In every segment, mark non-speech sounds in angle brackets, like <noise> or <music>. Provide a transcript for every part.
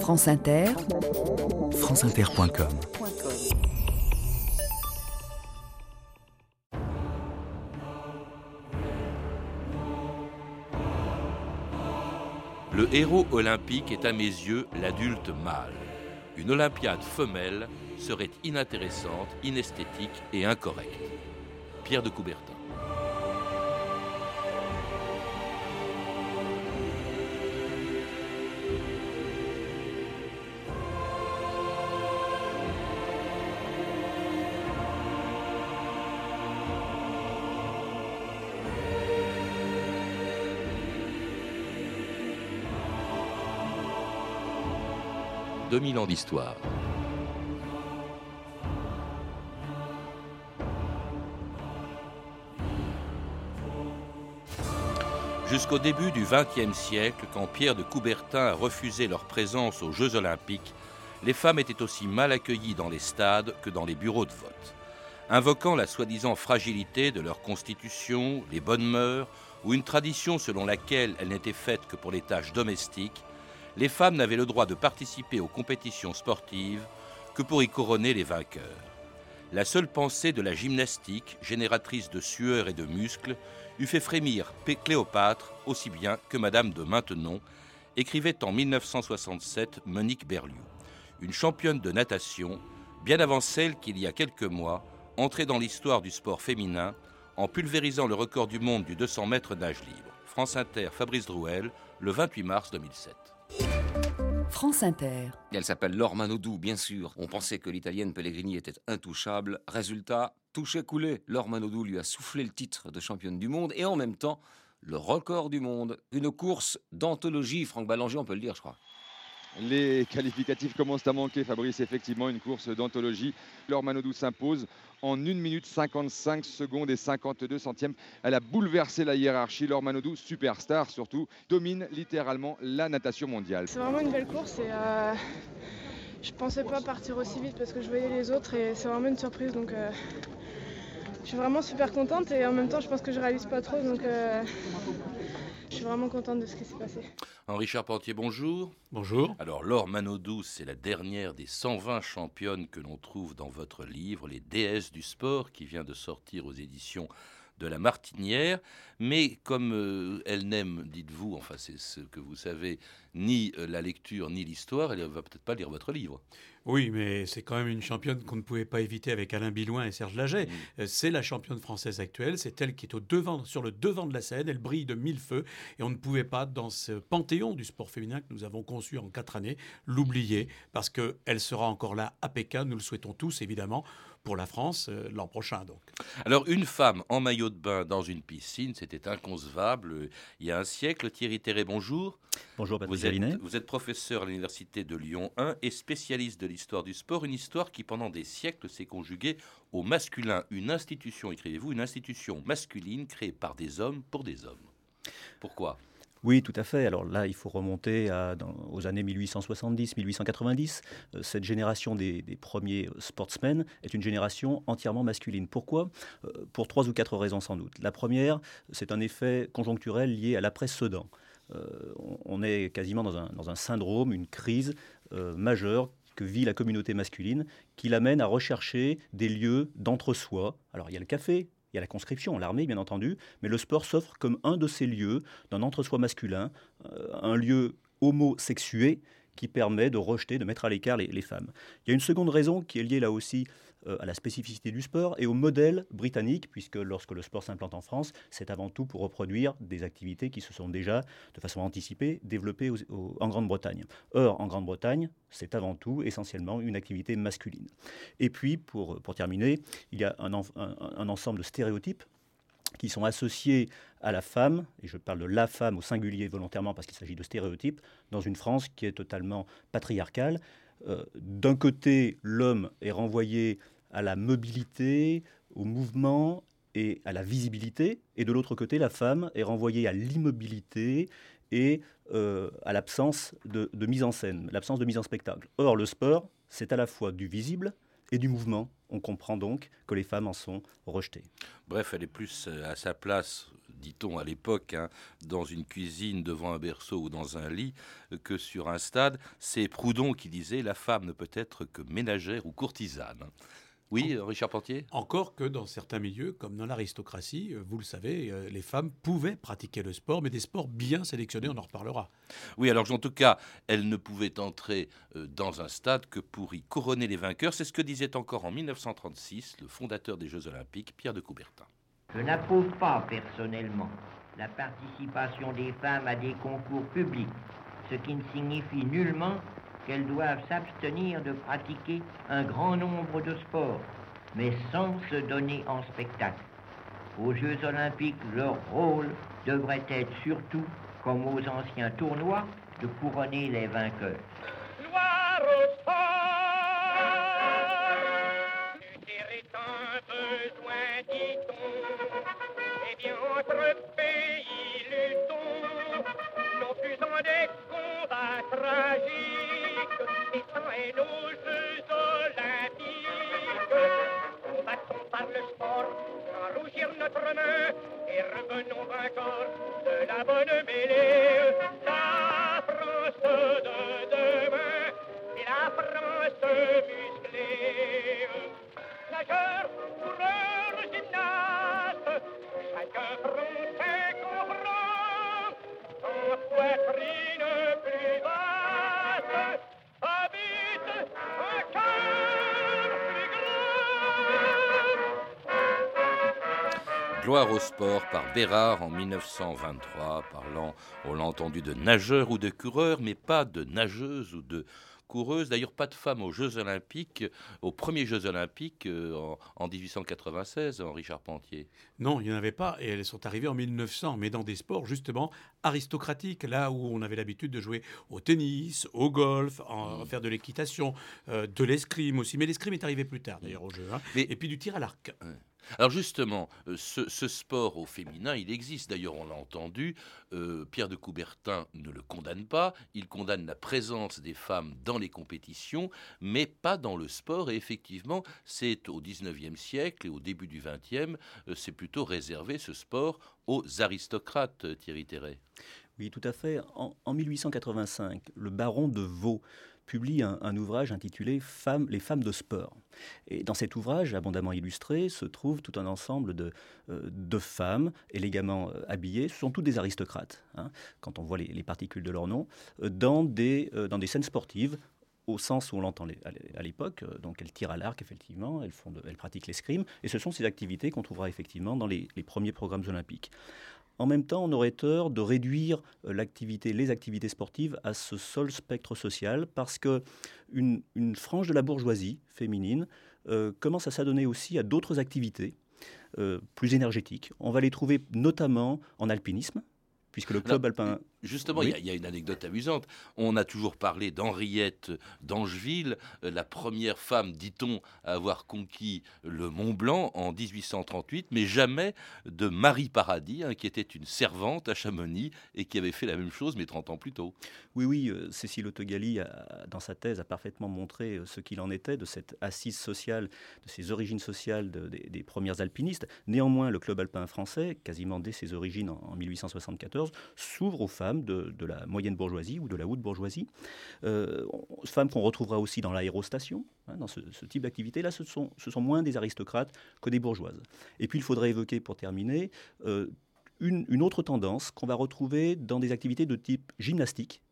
France Inter, franceinter.com Le héros olympique est à mes yeux l'adulte mâle. Une Olympiade femelle serait inintéressante, inesthétique et incorrecte. Pierre de Coubertin. 2000 ans d'histoire. Jusqu'au début du XXe siècle, quand Pierre de Coubertin a refusé leur présence aux Jeux olympiques, les femmes étaient aussi mal accueillies dans les stades que dans les bureaux de vote. Invoquant la soi-disant fragilité de leur constitution, les bonnes mœurs, ou une tradition selon laquelle elles n'étaient faites que pour les tâches domestiques, les femmes n'avaient le droit de participer aux compétitions sportives que pour y couronner les vainqueurs. La seule pensée de la gymnastique, génératrice de sueur et de muscles, eût fait frémir Cléopâtre aussi bien que Madame de Maintenon, écrivait en 1967 Monique Berliou, une championne de natation, bien avant celle qu'il y a quelques mois entrait dans l'histoire du sport féminin en pulvérisant le record du monde du 200 mètres nage libre. France Inter, Fabrice Drouel, le 28 mars 2007. France Inter. Elle s'appelle Laure Manodou, bien sûr. On pensait que l'italienne Pellegrini était intouchable. Résultat, touché coulé. Laure Manodou lui a soufflé le titre de championne du monde et en même temps le record du monde. Une course d'anthologie, Franck Ballanger, on peut le dire, je crois. Les qualificatifs commencent à manquer, Fabrice. Effectivement, une course d'anthologie. Laure Manodou s'impose en 1 minute 55 secondes et 52 centièmes. Elle a bouleversé la hiérarchie. Laure Manodou, superstar surtout, domine littéralement la natation mondiale. C'est vraiment une belle course et euh, je pensais pas partir aussi vite parce que je voyais les autres et c'est vraiment une surprise. Donc euh, je suis vraiment super contente et en même temps je pense que je réalise pas trop. Donc euh, je suis vraiment contente de ce qui s'est passé. Henri Charpentier, bonjour. Bonjour. Alors, Laure Manodou, c'est la dernière des 120 championnes que l'on trouve dans votre livre, Les déesses du sport, qui vient de sortir aux éditions de la Martinière, mais comme euh, elle n'aime, dites-vous, enfin c'est ce que vous savez, ni euh, la lecture ni l'histoire, elle ne va peut-être pas lire votre livre. Oui, mais c'est quand même une championne qu'on ne pouvait pas éviter avec Alain Bilouin et Serge Laget. Euh, c'est la championne française actuelle, c'est elle qui est au devant, sur le devant de la scène, elle brille de mille feux, et on ne pouvait pas, dans ce panthéon du sport féminin que nous avons conçu en quatre années, l'oublier, parce qu'elle sera encore là à Pékin, nous le souhaitons tous évidemment, pour la France euh, l'an prochain. Donc. Alors une femme en maillot de bain dans une piscine, c'était inconcevable euh, il y a un siècle. Thierry Terré, bonjour. Bonjour Patrick vous êtes, vous êtes professeur à l'université de Lyon 1 et spécialiste de l'histoire du sport, une histoire qui pendant des siècles s'est conjuguée au masculin, une institution, écrivez-vous, une institution masculine créée par des hommes pour des hommes. Pourquoi? Oui, tout à fait. Alors là, il faut remonter aux années 1870-1890. Euh, cette génération des, premiers sportsmen est une génération entièrement masculine. Pourquoi? Euh, Pour trois ou quatre raisons sans doute. La première, c'est un effet conjoncturel lié à l'après-Sedan. Euh, on est quasiment dans un, syndrome, une crise majeure que vit la communauté masculine, qui l'amène à rechercher des lieux d'entre-soi. Alors il y a le café, il y a la conscription, l'armée bien entendu, mais le sport s'offre comme un de ces lieux d'un entre-soi masculin, euh, un lieu homosexué qui permet de rejeter, de mettre à l'écart les, femmes. Il y a une seconde raison qui est liée là aussi euh, à la spécificité du sport et au modèle britannique, puisque lorsque le sport s'implante en France, c'est avant tout pour reproduire des activités qui se sont déjà, de façon anticipée, développées en Grande-Bretagne. Or, en Grande-Bretagne, c'est avant tout essentiellement une activité masculine. Et puis, pour, pour terminer, il y a un, ensemble de stéréotypes qui sont associés à la femme, et je parle de la femme au singulier volontairement parce qu'il s'agit de stéréotypes, dans une France qui est totalement patriarcale. Euh, d'un côté, l'homme est renvoyé à la mobilité, au mouvement et à la visibilité, et de l'autre côté, la femme est renvoyée à l'immobilité et euh, à l'absence de, mise en scène, l'absence de mise en spectacle. Or, le sport, c'est à la fois du visible et du mouvement. On comprend donc que les femmes en sont rejetées. Bref, elle est plus euh, à sa place dit-on à l'époque, hein, dans une cuisine, devant un berceau ou dans un lit, que sur un stade. C'est Proudhon qui disait La femme ne peut être que ménagère ou courtisane. Oui, Richard Portier Encore que dans certains milieux, comme dans l'aristocratie, euh, vous le savez, euh, les femmes pouvaient pratiquer le sport, mais des sports bien sélectionnés, on en reparlera. Oui, alors en tout cas, elles ne pouvaient entrer euh, dans un stade que pour y couronner les vainqueurs. C'est ce que disait encore en 1936 le fondateur des Jeux Olympiques, Pierre de Coubertin. Je n'approuve pas personnellement la participation des femmes à des concours publics, ce qui ne signifie nullement qu'elles doivent s'abstenir de pratiquer un grand nombre de sports, mais sans se donner en spectacle. Aux Jeux olympiques, leur rôle devrait être surtout, comme aux anciens tournois, de couronner les vainqueurs. Eh pays des combats tragiques et nos Jeux olympiques. Combattons par le sport, sans rougir notre main, et revenons vainqueurs Au sport par Bérard en 1923, parlant, on l'a entendu, de nageurs ou de coureurs, mais pas de nageuses ou de coureuses. D'ailleurs, pas de femmes aux Jeux Olympiques, aux premiers Jeux Olympiques euh, en, 1896, Henri Charpentier. Non, il n'y en avait pas, et elles sont arrivées en 1900, mais dans des sports justement aristocratiques, là où on avait l'habitude de jouer au tennis, au golf, en, mmh. faire de l'équitation, euh, de l'escrime aussi. Mais l'escrime est arrivé plus tard d'ailleurs au jeu. Hein. Et puis du tir à l'arc. Alors justement, euh, ce, sport au féminin, il existe. D'ailleurs, on l'a entendu, euh, Pierre de Coubertin ne le condamne pas. Il condamne la présence des femmes dans les compétitions, mais pas dans le sport. Et effectivement, c'est au 19e siècle et au début du 20e, euh, c'est plutôt réservé ce sport aux aristocrates, Thierry Terret. Oui, tout à fait. En, en 1885, le baron de Vaux publie un, ouvrage intitulé Les femmes de sport. Et dans cet ouvrage, abondamment illustré, se trouve tout un ensemble de, euh, femmes élégamment euh, habillées. Ce sont toutes des aristocrates, hein, quand on voit les, particules de leur nom, euh, dans, des, scènes sportives au sens où on l'entend à l'époque. Donc elles tirent à l'arc, effectivement, elles, pratiquent l'escrime, et ce sont ces activités qu'on trouvera effectivement dans les premiers programmes olympiques. En même temps, on aurait tort de réduire euh, l'activité, les activités sportives à ce seul spectre social, parce que une, frange de la bourgeoisie féminine euh, commence à s'adonner aussi à d'autres activités euh, plus énergétiques. On va les trouver notamment en alpinisme, puisque le club alpin Justement, il y, a une anecdote amusante. On a toujours parlé d'Henriette d'Angeville, euh, la première femme, dit-on, à avoir conquis le Mont Blanc en 1838, mais jamais de Marie Paradis, hein, qui était une servante à Chamonix et qui avait fait la même chose, mais 30 ans plus tôt. Oui, oui, euh, Cécile Autogali, dans sa thèse, a parfaitement montré euh, ce qu'il en était de cette assise sociale, de ces origines sociales des, premières alpinistes. Néanmoins, le club alpin français, quasiment dès ses origines en 1874, s'ouvre aux femmes de, la moyenne bourgeoisie ou de la haute bourgeoisie. Euh, femmes qu'on retrouvera aussi dans l'aérostation, hein, dans ce, type d'activité. Là, ce sont, moins des aristocrates que des bourgeoises. Et puis, il faudrait évoquer, pour terminer, euh, une, autre tendance qu'on va retrouver dans des activités de type gymnastique,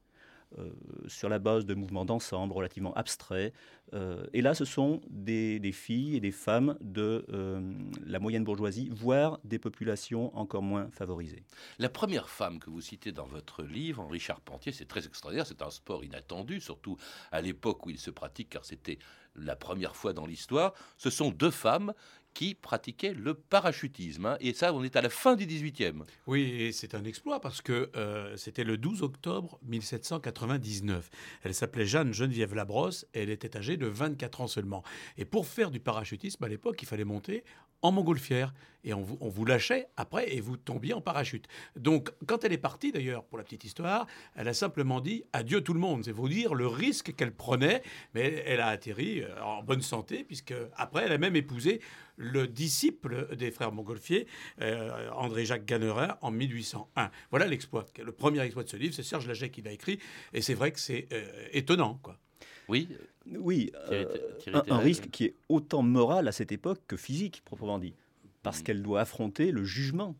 sur la base de mouvements d'ensemble relativement abstraits. Euh, et là, ce sont des, filles et des femmes de euh, la moyenne bourgeoisie, voire des populations encore moins favorisées. La première femme que vous citez dans votre livre, Henri Charpentier, c'est très extraordinaire. C'est un sport inattendu, surtout à l'époque où il se pratique, car c'était la première fois dans l'histoire. Ce sont deux femmes qui pratiquait le parachutisme. Hein. et ça, on est à la fin du 18e. Oui, et c'est un exploit parce que euh, c'était le 12 octobre 1799. Elle s'appelait Jeanne Geneviève Labrosse et elle était âgée de 24 ans seulement. Et pour faire du parachutisme à l'époque, il fallait monter en montgolfière et on vous, on vous, lâchait après et vous tombiez en parachute. Donc, quand elle est partie, d'ailleurs, pour la petite histoire, elle a simplement dit adieu tout le monde. C'est vous dire le risque qu'elle prenait, mais elle a atterri euh, en bonne santé, puisque après, elle a même épousé le disciple des frères Montgolfier, euh, André-Jacques Gannerin, en 1801. Voilà l'exploit. Le premier exploit de ce livre, c'est Serge Laget qui l'a écrit, et c'est vrai que c'est euh, étonnant, quoi. Oui. Oui, un, un risque qui est autant moral à cette époque que physique, proprement dit parce qu'elle doit affronter le jugement.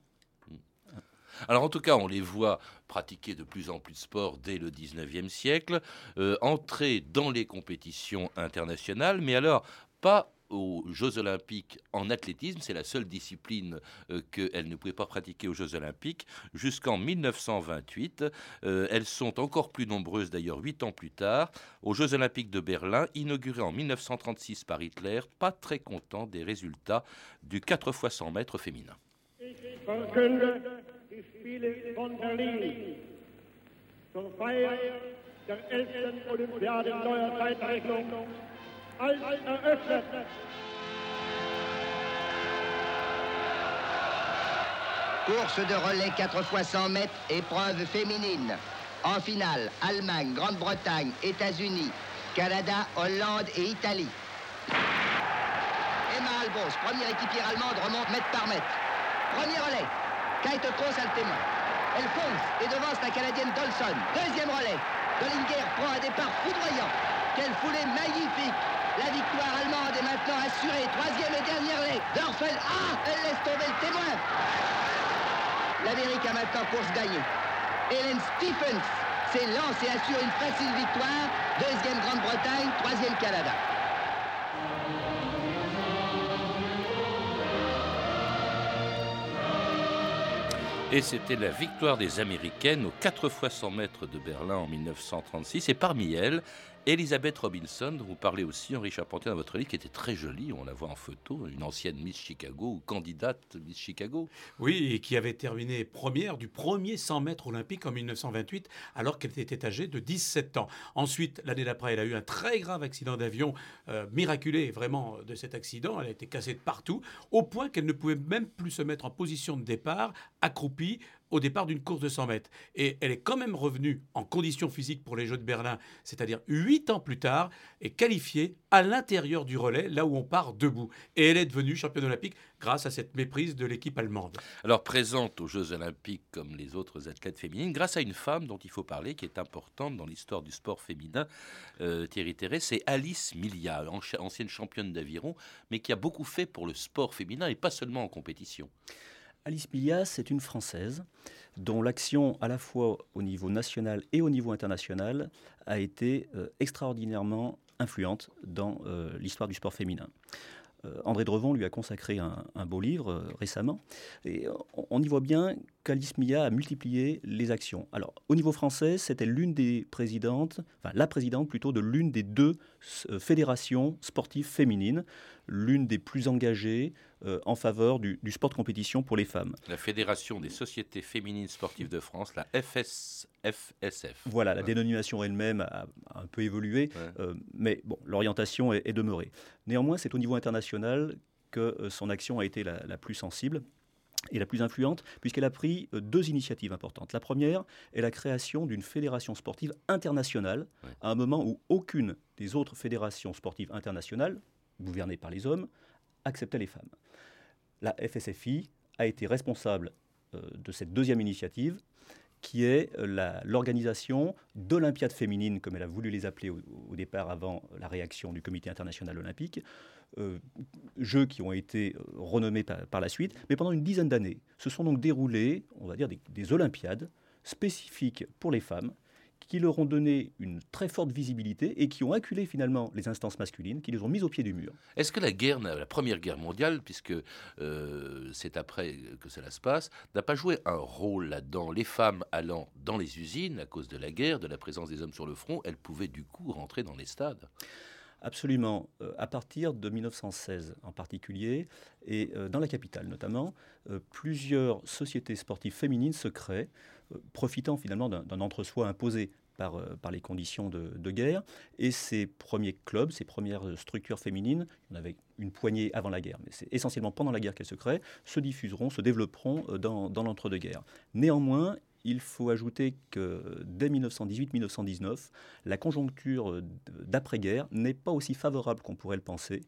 Alors en tout cas, on les voit pratiquer de plus en plus de sport dès le 19e siècle, euh, entrer dans les compétitions internationales, mais alors pas aux Jeux Olympiques en athlétisme. C'est la seule discipline euh, qu'elles ne pouvaient pas pratiquer aux Jeux Olympiques jusqu'en 1928. Euh, elles sont encore plus nombreuses d'ailleurs huit ans plus tard aux Jeux Olympiques de Berlin, inaugurés en 1936 par Hitler, pas très content des résultats du 4 x 100 mètres féminin. Course de relais 4 x 100 mètres, épreuve féminine. En finale, Allemagne, Grande-Bretagne, États-Unis, Canada, Hollande et Italie. Emma Albos, première équipière allemande, remonte mètre par mètre. Premier relais, Kate Kroos a le témoin. Elle fonce et devance la Canadienne Dolson. Deuxième relais, Dollinger prend un départ foudroyant. Quelle foulée magnifique la victoire allemande est maintenant assurée. Troisième et dernière lait. Dorfel. Ah Elle laisse tomber le témoin. L'Amérique a maintenant course gagnée. Helen Stephens s'est lancée et assure une facile victoire. Deuxième Grande-Bretagne, troisième Canada. Et c'était la victoire des Américaines aux 4 x 100 mètres de Berlin en 1936. Et parmi elles, Elisabeth Robinson, vous parlez aussi, Henri Charpentier, dans votre livre, qui était très jolie, on la voit en photo, une ancienne Miss Chicago ou candidate Miss Chicago. Oui, et qui avait terminé première du premier 100 mètres olympique en 1928, alors qu'elle était âgée de 17 ans. Ensuite, l'année d'après, elle a eu un très grave accident d'avion, euh, miraculé vraiment de cet accident. Elle a été cassée de partout, au point qu'elle ne pouvait même plus se mettre en position de départ, accroupie, au départ d'une course de 100 mètres. Et elle est quand même revenue en condition physique pour les Jeux de Berlin, c'est-à-dire huit ans plus tard, et qualifiée à l'intérieur du relais, là où on part debout. Et elle est devenue championne olympique grâce à cette méprise de l'équipe allemande. Alors présente aux Jeux olympiques comme les autres athlètes féminines, grâce à une femme dont il faut parler, qui est importante dans l'histoire du sport féminin, euh, Thierry Terré, c'est Alice Milia, ancienne championne d'aviron, mais qui a beaucoup fait pour le sport féminin et pas seulement en compétition. Alice Milias est une Française dont l'action à la fois au niveau national et au niveau international a été euh, extraordinairement influente dans euh, l'histoire du sport féminin. Euh, André Drevon lui a consacré un, beau livre récemment. Et on, y voit bien qu'Alice Mia a multiplié les actions. Alors, au niveau français, c'était l'une des présidentes, enfin la présidente plutôt de l'une des deux fédérations sportives féminines, l'une des plus engagées, euh, en faveur du, sport de compétition pour les femmes. La Fédération des sociétés féminines sportives de France, la FSF. Voilà, la dénomination elle-même a, un peu évolué, euh, mais bon, l'orientation est, demeurée. Néanmoins, c'est au niveau international que euh, son action a été la, plus sensible et la plus influente, puisqu'elle a pris deux initiatives importantes. La première est la création d'une fédération sportive internationale, à un moment où aucune des autres fédérations sportives internationales, gouvernées par les hommes, acceptait les femmes la FSFI a été responsable euh, de cette deuxième initiative qui est euh, l'organisation d'Olympiades féminines, comme elle a voulu les appeler au, départ avant la réaction du Comité international olympique, euh, jeux qui ont été renommés par, la suite, mais pendant une dizaine d'années. Se sont donc déroulés, on va dire, des Olympiades spécifiques pour les femmes, qui leur ont donné une très forte visibilité et qui ont acculé finalement les instances masculines, qui les ont mis au pied du mur. Est-ce que la guerre, la Première Guerre mondiale, puisque euh, c'est après que cela se passe, n'a pas joué un rôle là-dedans? Les femmes allant dans les usines à cause de la guerre, de la présence des hommes sur le front, elles pouvaient du coup rentrer dans les stades? Absolument. Euh, à partir de 1916 en particulier, et euh, dans la capitale notamment, plusieurs sociétés sportives féminines se créent profitant finalement d'un entre-soi imposé par, par les conditions de, de, guerre. Et ces premiers clubs, ces premières structures féminines, il y en avait une poignée avant la guerre, mais c'est essentiellement pendant la guerre qu'elles se créent, se diffuseront, se développeront dans, dans l'entre-deux-guerres. Néanmoins, il faut ajouter que dès 1918-1919, la conjoncture d'après-guerre n'est pas aussi favorable qu'on pourrait le penser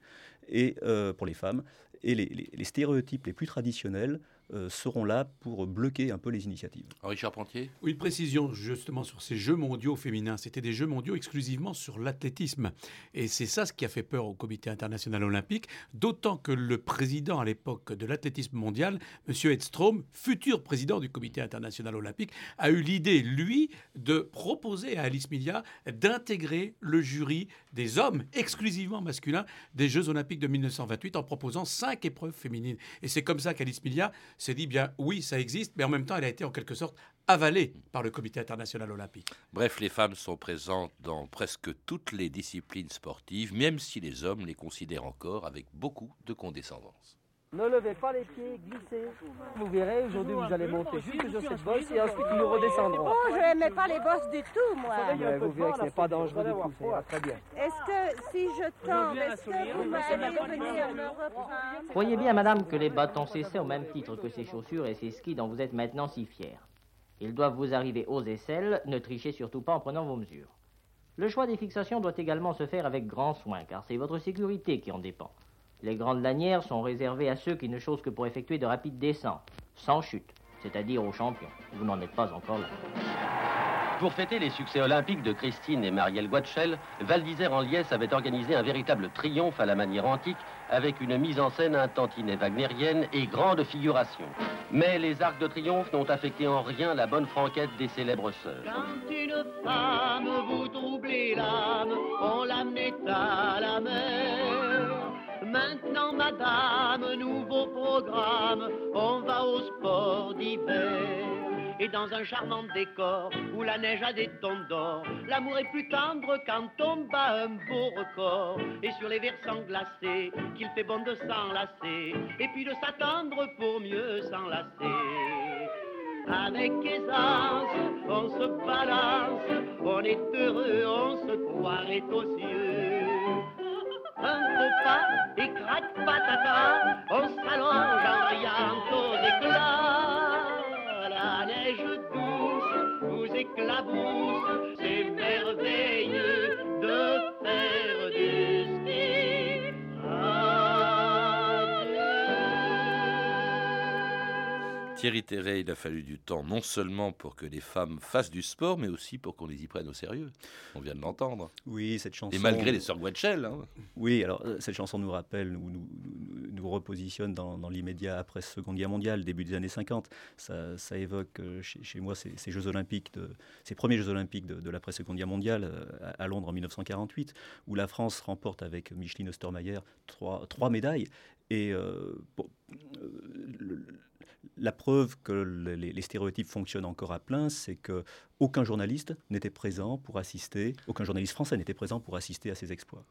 euh, pour les femmes. Et les, stéréotypes les plus traditionnels seront là pour bloquer un peu les initiatives. Henri Charpentier Oui, une précision justement sur ces Jeux mondiaux féminins. C'était des Jeux mondiaux exclusivement sur l'athlétisme. Et c'est ça ce qui a fait peur au Comité international olympique, d'autant que le président à l'époque de l'athlétisme mondial, M. Edstrom, futur président du Comité international olympique, a eu l'idée, lui, de proposer à Alice Milia d'intégrer le jury des hommes exclusivement masculins des Jeux olympiques de 1928 en proposant cinq épreuves féminines. Et c'est comme ça qu'Alice Milia s'est dit bien oui, ça existe, mais en même temps, elle a été en quelque sorte avalée par le Comité international olympique. Bref, les femmes sont présentes dans presque toutes les disciplines sportives, même si les hommes les considèrent encore avec beaucoup de condescendance. Ne levez pas les pieds, glissez. Vous verrez, aujourd'hui vous allez monter jusque sur cette bosse et ensuite nous redescendrons. Oh, je n'aimais pas les bosses du tout, moi. Mais vous verrez que ce n'est pas dangereux du tout, ça ira très bien. Est-ce que si je tombe, est-ce que vous m'allez venir me reprendre Croyez bien, madame, que les bâtons cessaient au même titre que ces chaussures et ces skis dont vous êtes maintenant si fiers. Ils doivent vous arriver aux aisselles, ne trichez surtout pas en prenant vos mesures. Le choix des fixations doit également se faire avec grand soin, car c'est votre sécurité qui en dépend. Les grandes lanières sont réservées à ceux qui ne chose que pour effectuer de rapides descentes, sans chute, c'est-à-dire aux champions. Vous n'en êtes pas encore là. Pour fêter les succès olympiques de Christine et Marielle Guatchel, Val d'Isère en Liesse avait organisé un véritable triomphe à la manière antique avec une mise en scène un tantinet wagnérienne et grande figuration. Mais les arcs de triomphe n'ont affecté en rien la bonne franquette des célèbres sœurs. Quand une femme vous troublez l'âme, on la met à la mer. Maintenant, madame, nouveau programme, on va au sport d'hiver. Et dans un charmant décor où la neige a des tons d'or, l'amour est plus tendre quand on bat un beau record. Et sur les versants glacés, qu'il fait bon de s'enlacer, et puis de s'attendre pour mieux s'enlacer. Avec aisance, on se balance, on est heureux, on se croirait aux cieux un pas et crac patata, on s'allonge en riant aux éclats. La neige douce vous éclabousse, Thierry Terret, il a fallu du temps non seulement pour que les femmes fassent du sport, mais aussi pour qu'on les y prenne au sérieux. On vient de l'entendre. Oui, cette chanson. Et malgré les sœurs Guetchel. Hein. Oui, alors euh, cette chanson nous rappelle, nous, nous, nous repositionne dans, dans l'immédiat après Seconde Guerre mondiale, début des années 50. Ça, ça évoque euh, chez, chez, moi ces, ces, Jeux Olympiques, de, ces premiers Jeux Olympiques de, de l'après-Seconde Guerre mondiale euh, à, à, Londres en 1948, où la France remporte avec Micheline Ostermayer trois, trois médailles. Et euh, le, la preuve que les, les, stéréotypes fonctionnent encore à plein, c'est que aucun journaliste n'était présent pour assister, aucun journaliste français n'était présent pour assister à ces exploits.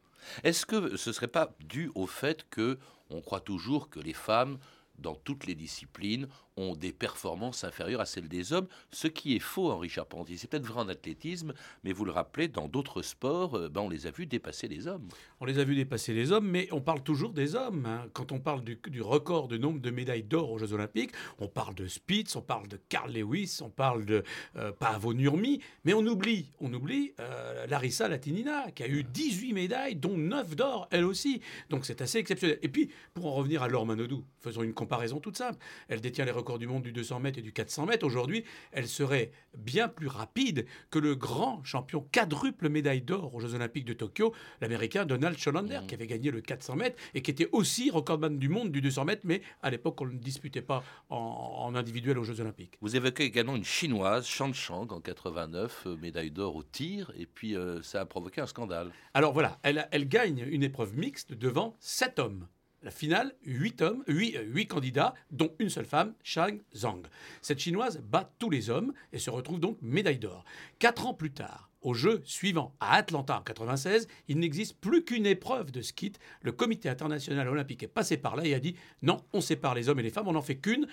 Est-ce que ce ne serait pas dû au fait que on croit toujours que les femmes dans toutes les disciplines, ont des performances inférieures à celles des hommes, ce qui est faux, Henri Charpentier. C'est peut-être vrai en athlétisme, mais vous le rappelez, dans d'autres sports, ben, on les a vus dépasser les hommes. On les a vus dépasser les hommes, mais on parle toujours des hommes. Hein. Quand on parle du, du, record du nombre de médailles d'or aux Jeux Olympiques, on parle de Spitz, on parle de Carl Lewis, on parle de euh, Paavo Nurmi, mais on oublie, on oublie euh, Larissa Latinina, qui a eu 18 médailles, dont 9 d'or, elle aussi. Donc c'est assez exceptionnel. Et puis, pour en revenir à Laure Manodou, faisons une comparaison toute simple. Elle détient les records du monde du 200 mètres et du 400 mètres. Aujourd'hui, elle serait bien plus rapide que le grand champion quadruple médaille d'or aux Jeux Olympiques de Tokyo, l'américain Donald Schollander, mmh. qui avait gagné le 400 mètres et qui était aussi recordman du monde du 200 mètres, mais à l'époque, on ne disputait pas en, en, individuel aux Jeux Olympiques. Vous évoquez également une chinoise, Shan Chang, en 89, euh, médaille d'or au tir, et puis euh, ça a provoqué un scandale. Alors voilà, elle, elle gagne une épreuve mixte devant sept hommes la finale, 8 hommes, 8, 8, candidats, dont une seule femme, Shang Zhang. Cette chinoise bat tous les hommes et se retrouve donc médaille d'or. Quatre ans plus tard, au jeu suivant, à Atlanta en 96, il n'existe plus qu'une épreuve de ski. Le comité international olympique est passé par là et a dit non, on sépare les hommes et les femmes, on n'en fait qu'une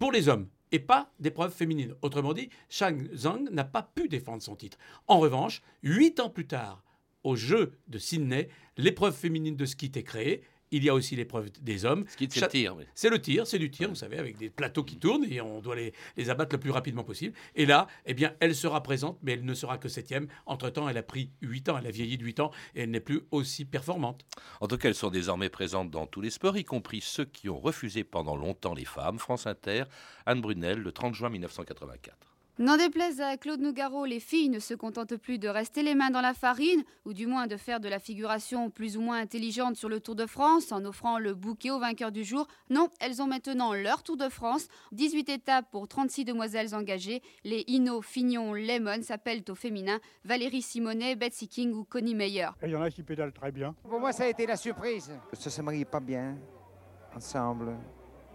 pour les hommes. et pas d'épreuve féminine. Autrement dit, Shang Zhang n'a pas pu défendre son titre. En revanche, huit ans plus tard, aux Jeux de Sydney, l'épreuve féminine de ski est créée. Il y a aussi l'épreuve des hommes. Ski, c'est le tir. C'est le tir, c'est du tir, vous savez, avec des plateaux qui tournent et on doit les, les, abattre le plus rapidement possible. Et là, eh bien, elle sera présente, mais elle ne sera que septième. Entre-temps, elle a pris huit ans, elle a vieilli de huit ans et elle n'est plus aussi performante. En tout cas, elles sont désormais présentes dans tous les sports, y compris ceux qui ont refusé pendant longtemps les femmes. France Inter, Anne Brunel, le 30 juin 1984. N'en déplaise à Claude Nougaro, les filles ne se contentent plus de rester les mains dans la farine, ou du moins de faire de la figuration plus ou moins intelligente sur le Tour de France en offrant le bouquet au vainqueur du jour. Non, elles ont maintenant leur Tour de France. 18 étapes pour 36 demoiselles engagées. Les Hino, Fignon, Lemon s'appellent au féminin Valérie Simonet, Betsy King ou Connie Meyer. Il y en a qui pédalent très bien. Pour moi, ça a été la surprise. Ça se marie pas bien ensemble,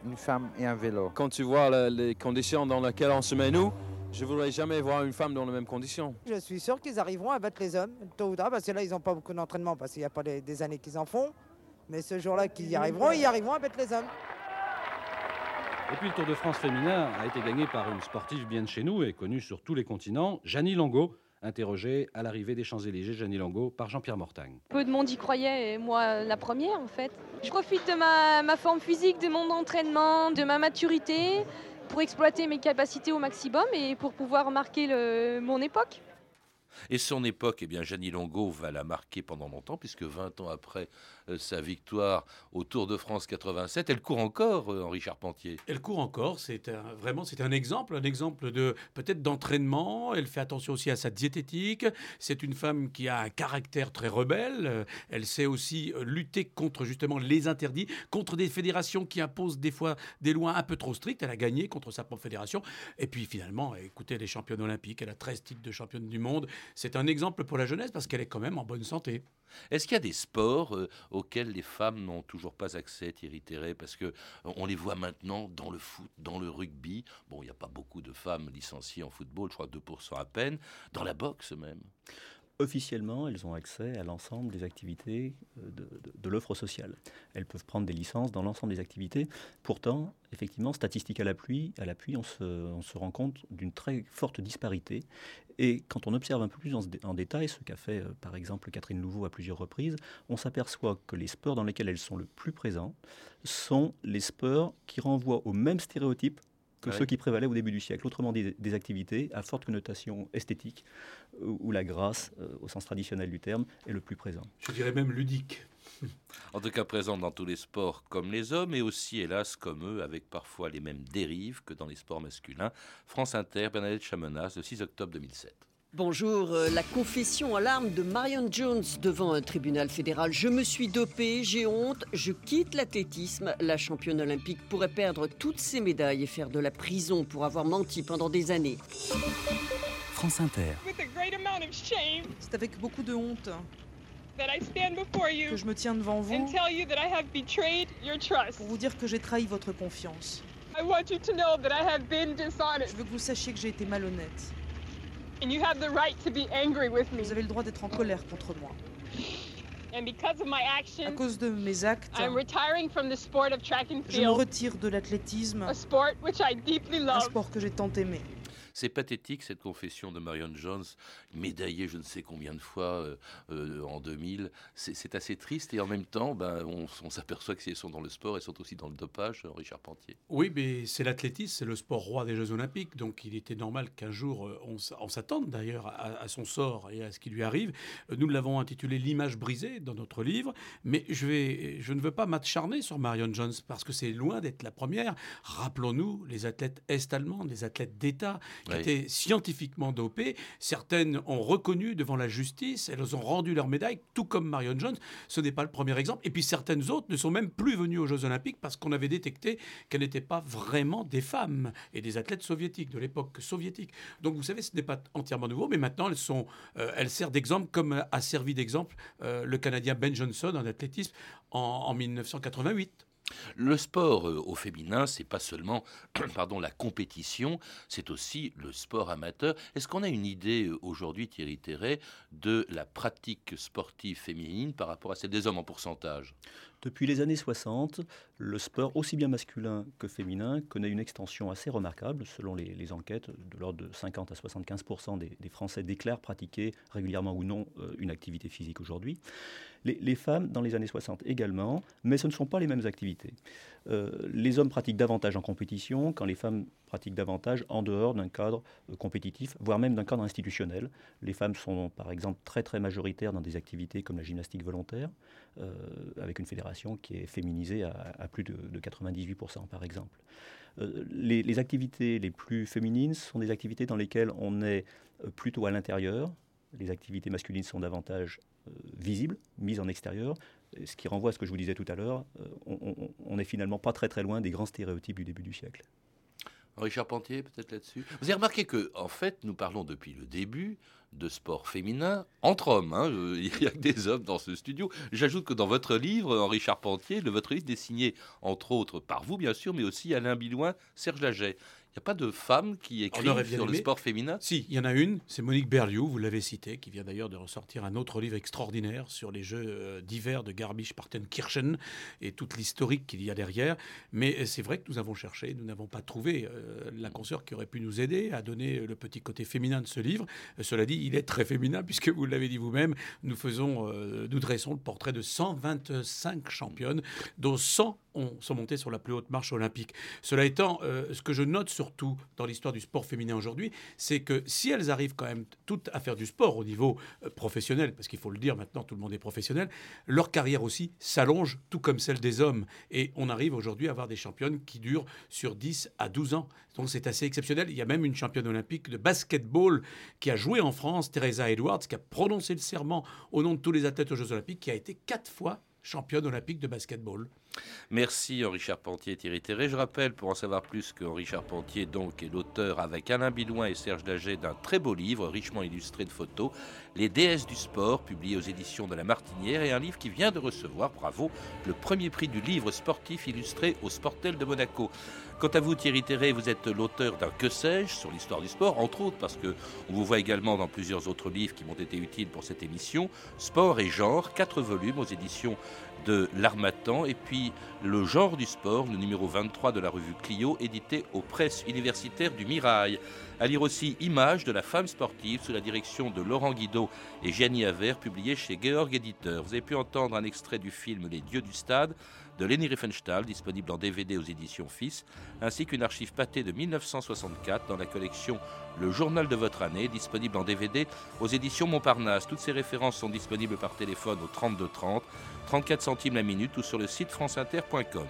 une femme et un vélo. Quand tu vois les conditions dans lesquelles on se met nous, je voudrais jamais voir une femme dans les mêmes conditions. Je suis sûr qu'ils arriveront à battre les hommes, tôt ou tard, parce que là, ils n'ont pas beaucoup d'entraînement, parce qu'il n'y a pas des, des années qu'ils en font. Mais ce jour-là qu'ils y arriveront, ils arriveront à battre les hommes. Et puis le Tour de France féminin a été gagné par une sportive bien de chez nous et connue sur tous les continents, Janie Longo, interrogée à l'arrivée des Champs-Élysées, Janie Longo, par Jean-Pierre Mortagne. Peu de monde y croyait, et moi la première en fait. Je profite de ma, ma forme physique, de mon entraînement, de ma maturité pour exploiter mes capacités au maximum et pour pouvoir marquer mon époque. Et son époque, eh bien, Longo va la marquer pendant longtemps, puisque 20 ans après euh, sa victoire au Tour de France 87, elle court encore, euh, Henri Charpentier. Elle court encore, c'est un, vraiment c'est un exemple, un exemple de peut-être d'entraînement. Elle fait attention aussi à sa diététique. C'est une femme qui a un caractère très rebelle. Euh, Elle sait aussi lutter contre justement les interdits, contre des fédérations qui imposent des fois des lois un peu trop strictes. Elle a gagné contre sa propre fédération. Et puis finalement, écoutez, elle est championne olympique. Elle a 13 titres de championne du monde. C'est un exemple pour la jeunesse parce qu'elle est quand même en bonne santé. Est-ce qu'il y a des sports euh, auxquels les femmes n'ont toujours pas accès, Thierry Parce que euh, on les voit maintenant dans le foot, dans le rugby. Bon, il n'y a pas beaucoup de femmes licenciées en football, je crois 2% à peine. Dans la boxe même. Officiellement, elles ont accès à l'ensemble des activités euh, de, de- de l'offre sociale. Elles peuvent prendre des licences dans l'ensemble des activités. Pourtant, effectivement, statistiques à l'appui, à l'appui, on se, on se rend compte d'une très forte disparité. Et quand on observe un peu plus en, en détail ce qu'a fait, euh, par exemple, Catherine Louveau à plusieurs reprises, on s'aperçoit que les sports dans lesquels elles sont le plus présentes sont les sports qui renvoient aux mêmes stéréotypes que Ouais. ceux qui prévalaient au début du siècle. Autrement dit, des activités à forte connotation esthétique, où, la grâce, euh, au sens traditionnel du terme, est le plus présent. Je dirais même ludique. En tout cas, présente dans tous les sports comme les hommes, et aussi, hélas, comme eux, avec parfois les mêmes dérives que dans les sports masculins. France Inter, Bernadette Chamenas, le 6 octobre 2007. Bonjour, euh, la confession en larmes de Marion Jones devant un tribunal fédéral. Je me suis dopée, j'ai honte, je quitte l'athlétisme. La championne olympique pourrait perdre toutes ses médailles et faire de la prison pour avoir menti pendant des années. France Inter. C'est avec beaucoup de honte that I stand before you que je me tiens devant vous and tell you that I have betrayed your trust. pour vous dire que j'ai trahi votre confiance. I want you to know that I have been dishonest. Je veux que vous sachiez que j'ai été malhonnête. And you have the right to be angry with me. Vous avez le droit d'être en colère contre moi. And because of my À cause de mes actes, I'm retiring from the sport of track and je me retire de l'athlétisme, a sport which I deeply un love. sport que j'ai tant aimé. C'est pathétique cette confession de Marion Jones, médaillée je ne sais combien de fois euh, euh, en 2000. C'est assez triste et en même temps, ben, on, s'aperçoit que si elles sont dans le sport, elles sont aussi dans le dopage, Richard Pantier. Oui, mais c'est l'athlétisme, c'est le sport roi des Jeux Olympiques, donc il était normal qu'un jour euh, on, s'attende d'ailleurs à, son sort et à ce qui lui arrive. Nous l'avons intitulé L'image brisée dans notre livre, mais je, je ne veux pas m'acharner sur Marion Jones parce que c'est loin d'être la première. Rappelons-nous les athlètes est-allemandes, les athlètes d'État qui étaient scientifiquement dopées. Certaines ont reconnu devant la justice, elles ont rendu leur médaille, tout comme Marion Jones. Ce n'est pas le premier exemple. Et puis certaines autres ne sont même plus venues aux Jeux Olympiques parce qu'on avait détecté qu'elles n'étaient pas vraiment des femmes et des athlètes soviétiques, de l'époque soviétique. Donc vous savez, ce n'est pas entièrement nouveau, mais maintenant elles, sont, euh, elles servent d'exemple comme a servi d'exemple euh, le Canadien Ben Johnson en athlétisme en, en 1988. Le sport euh, au féminin, c'est pas seulement <clears throat> pardon, la compétition, c'est aussi le sport amateur. Est-ce qu'on a une idée euh, aujourd'hui, Thierry Terret, de la pratique sportive féminine par rapport à celle des hommes en pourcentage? Depuis les années 60, le sport, aussi bien masculin que féminin, connaît une extension assez remarquable. Selon les, enquêtes, de l'ordre de 50 à 75 des, des, Français déclarent pratiquer régulièrement ou non euh, une activité physique aujourd'hui. Les, femmes, dans les années 60 également, mais ce ne sont pas les mêmes activités. Euh, les hommes pratiquent davantage en compétition, quand les femmes pratiquent davantage en dehors d'un cadre euh, compétitif, voire même d'un cadre institutionnel. Les femmes sont par exemple très très majoritaires dans des activités comme la gymnastique volontaire, avec une fédération qui est féminisée à, plus de, 98% par exemple. Les, les, activités les plus féminines sont des activités dans lesquelles on est plutôt à l'intérieur. Les activités masculines sont davantage euh, visible, mise en extérieur, ce qui renvoie à ce que je vous disais tout à l'heure, euh, on n'est finalement pas très très loin des grands stéréotypes du début du siècle. Richard Pantier, peut-être là-dessus. Vous avez remarqué que, en fait, nous parlons depuis le début de sport féminin entre hommes. Hein. <laughs> Il n'y a que des hommes dans ce studio. J'ajoute que dans votre livre, Henri Charpentier, le, votre livre est signé, entre autres, par vous, bien sûr, mais aussi Alain Bilouin, Serge Laget. Il n'y a pas de femmes qui écrivent sur le sport féminin? Si, il y en a une, c'est Monique Berliou, vous l'avez cité, qui vient d'ailleurs de ressortir un autre livre extraordinaire sur les jeux euh, d'hiver de Garmisch-Partenkirchen et toute l'historique qu'il y a derrière. Mais euh, c'est vrai que nous avons cherché, nous n'avons pas trouvé euh, la consoeur qui aurait pu nous aider à donner le petit côté féminin de ce livre. cela dit, il est très féminin, <laughs> puisque vous l'avez dit vous-même, nous faisons, nous dressons le portrait de 125 championnes, dont 100 ont, sont montées sur la plus haute marche olympique. Cela étant, ce que je note surtout dans l'histoire du sport féminin aujourd'hui, c'est que si elles arrivent quand même toutes à faire du sport au niveau euh, professionnel, parce qu'il faut le dire maintenant, tout le monde est professionnel, leur carrière aussi s'allonge, tout comme celle des hommes. Et on arrive aujourd'hui à avoir des championnes qui durent sur 10 à 12 ans. Donc c'est assez exceptionnel. Il y a même une championne olympique de basketball qui a joué en France, Teresa Edwards, qui a prononcé le serment au nom de tous les athlètes aux Jeux olympiques, qui a été quatre fois championne olympique de basketball. Merci Henri Charpentier Thierry Terré. Je rappelle, pour en savoir plus, que Henri Charpentier donc, est l'auteur avec Alain Bilouin et Serge Daget d'un très beau livre, richement illustré de photos, Les déesses du sport, publié aux éditions de la Martinière, et un livre qui vient de recevoir, bravo, le premier prix du livre sportif illustré au Sportel de Monaco. Quant à vous, Thierry Terré, vous êtes l'auteur d'un Que sais-je sur l'histoire du sport, entre autres parce que on vous voit également dans plusieurs autres livres qui m'ont été utiles pour cette émission. Sport et genre, quatre volumes aux éditions de l'Armatan, et puis Le genre du sport, le numéro 23 de la revue Clio, édité aux presses universitaires du Mirail. À lire aussi Images de la femme sportive sous la direction de Laurent Guido et Gianni Aver, publié chez Georg Éditeur. Vous avez pu entendre un extrait du film Les Dieux du Stade de Leni Riefenstahl, disponible en DVD aux éditions Fils, ainsi qu'une archive pâtée de 1964 dans la collection Le Journal de votre année, disponible en DVD aux éditions Montparnasse. Toutes ces références sont disponibles par téléphone au 32 30, 34 centimes la minute ou sur le site franceinter.com.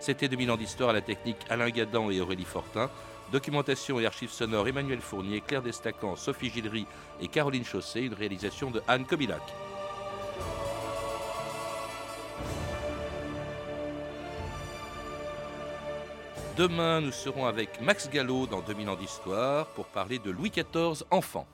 C'était 2000 ans d'histoire à la technique Alain Gadan et Aurélie Fortin. Documentation et archives sonores Emmanuel Fournier, Claire Destacan, Sophie Gillery et Caroline Chausset, une réalisation de Anne Kobilac. Demain, nous serons avec Max Gallo dans 2000 ans d'histoire pour parler de Louis XIV enfant.